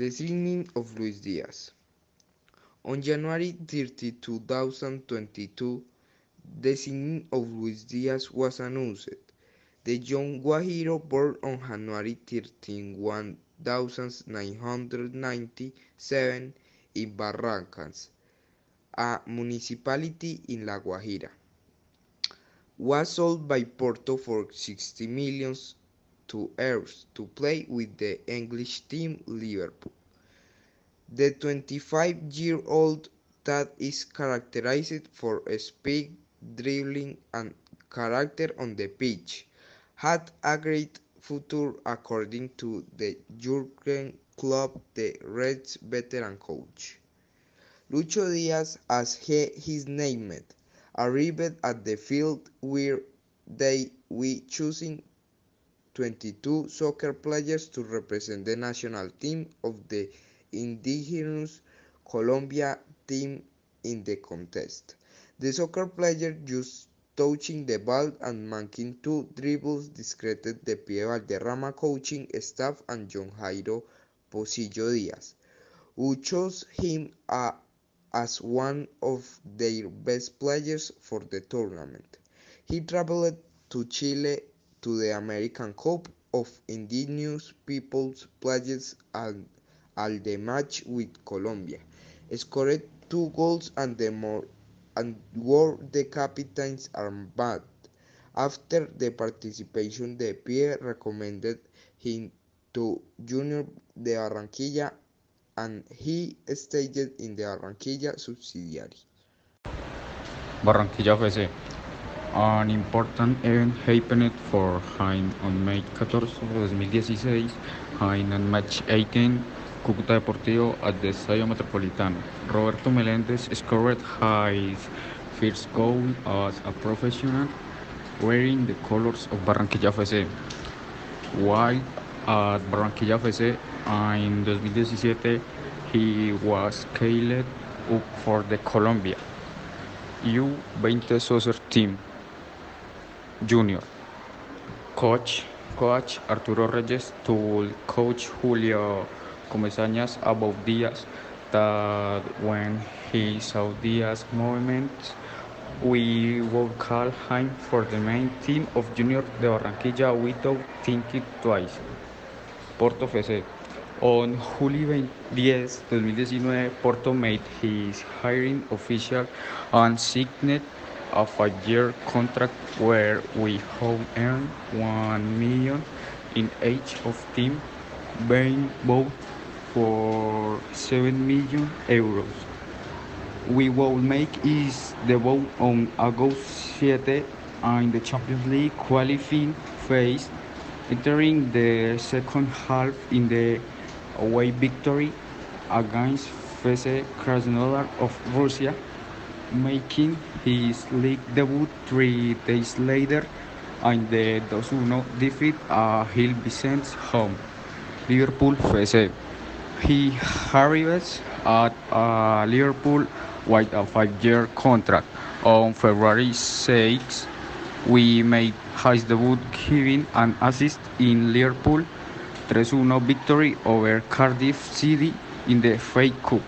The signing of Luis Diaz. On January 30, 2022, the signing of Luis Diaz was announced. The young Guajiro, born on January 13, 1997, in Barrancas, a municipality in La Guajira, was sold by Porto for 60 million euros to play with the English team Liverpool. The 25-year-old that is characterized for speed, dribbling and character on the pitch had a great future according to the Jurgen Klopp, the Reds veteran coach. Lucho Diaz, as he is named, arrived at the field where they were choosing 22 soccer players to represent the national team of the indigenous Colombia team in the contest. The soccer player just touching the ball and making two dribbles discreted the Pibe Valderrama coaching staff and John Jairo Pocillo Diaz, who chose him uh, as one of their best players for the tournament. He traveled to Chile to the American Cup of Indigenous Peoples Players and at the match with Colombia, scored two goals and, the more, and wore the captain's armband. After the participation, the Pibe recommended him to Junior de Barranquilla and he stayed in the Barranquilla subsidiary. Barranquilla FC An important event happened for him on May 14, 2016, in match 18 Cúcuta Deportivo at the Estadio Metropolitano. Roberto Melendez scored his first goal as a professional wearing the colors of Barranquilla FC. While at Barranquilla FC in 2017, he was called up for the Colombia U20 soccer team junior. Coach Coach Arturo Reyes told Coach Julio Comesañas about Diaz that when he saw Diaz movements, we would call him for the main team of Junior de Barranquilla without thinking twice. Porto FC. On July 10, 2019, Porto made his hiring official and signed a five-year contract where we have earned one million in each of team being bought for 7 million euros. We will make his debut on August 7 in the Champions League qualifying phase, entering the second half in the away victory against FC Krasnodar of Russia, making his league debut three days later in the 2-1 defeat at Gil Vicente home. Liverpool FC. He arrives at uh, Liverpool with a five-year contract. On February 6, we made his debut giving an assist in Liverpool 3-1 victory over Cardiff City in the FA Cup.